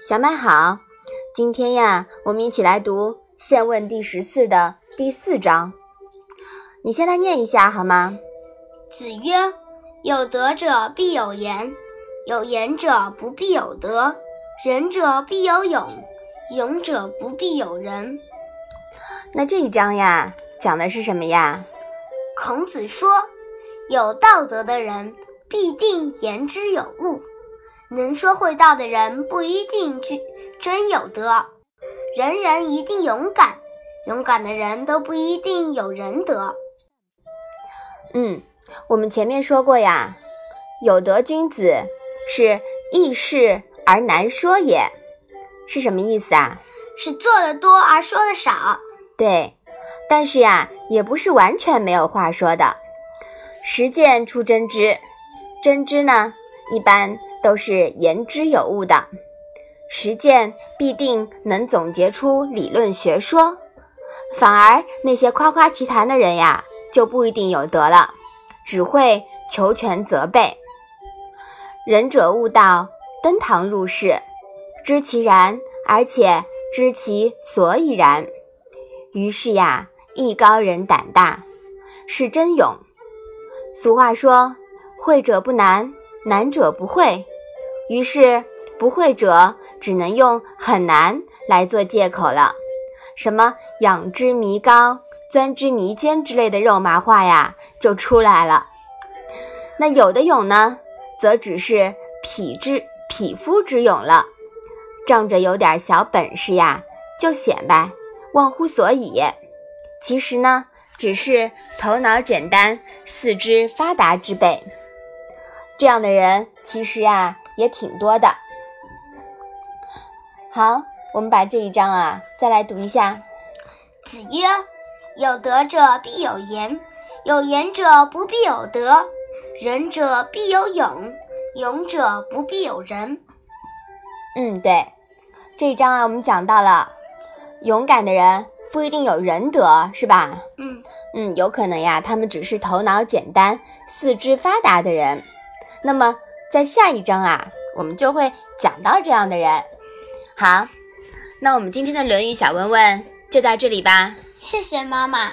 小麦好，今天呀，我们一起来读《现问》第十四的第四章。你先来念一下好吗？子曰：“有德者必有言，有言者不必有德；仁者必有勇，勇者不必有仁。”那这一章呀，讲的是什么呀？孔子说：“有道德的人必定言之有物。”能说会道的人不一定具真有德，人人一定勇敢，勇敢的人都不一定有仁德。嗯，我们前面说过呀，有德君子是易事而难说也，是什么意思啊？是做的多而说的少。对，但是呀，也不是完全没有话说的。实践出真知，真知呢，一般。都是言之有物的，实践必定能总结出理论学说。反而那些夸夸其谈的人呀，就不一定有德了，只会求全责备。仁者悟道，登堂入室，知其然，而且知其所以然。于是呀，艺高人胆大，是真勇。俗话说：“会者不难。”难者不会，于是不会者只能用很难来做借口了。什么仰之弥高、钻之弥坚之类的肉麻话呀，就出来了。那有的勇呢，则只是匹之匹夫之勇了，仗着有点小本事呀，就显摆忘乎所以。其实呢，只是头脑简单、四肢发达之辈。这样的人其实呀也挺多的。好，我们把这一章啊再来读一下。子曰：“有德者必有言，有言者不必有德；仁者必有勇，勇者不必有仁。”嗯，对，这一章啊我们讲到了，勇敢的人不一定有仁德，是吧？嗯嗯，有可能呀，他们只是头脑简单、四肢发达的人。那么，在下一章啊，我们就会讲到这样的人。好，那我们今天的《论语》小问问就到这里吧。谢谢妈妈。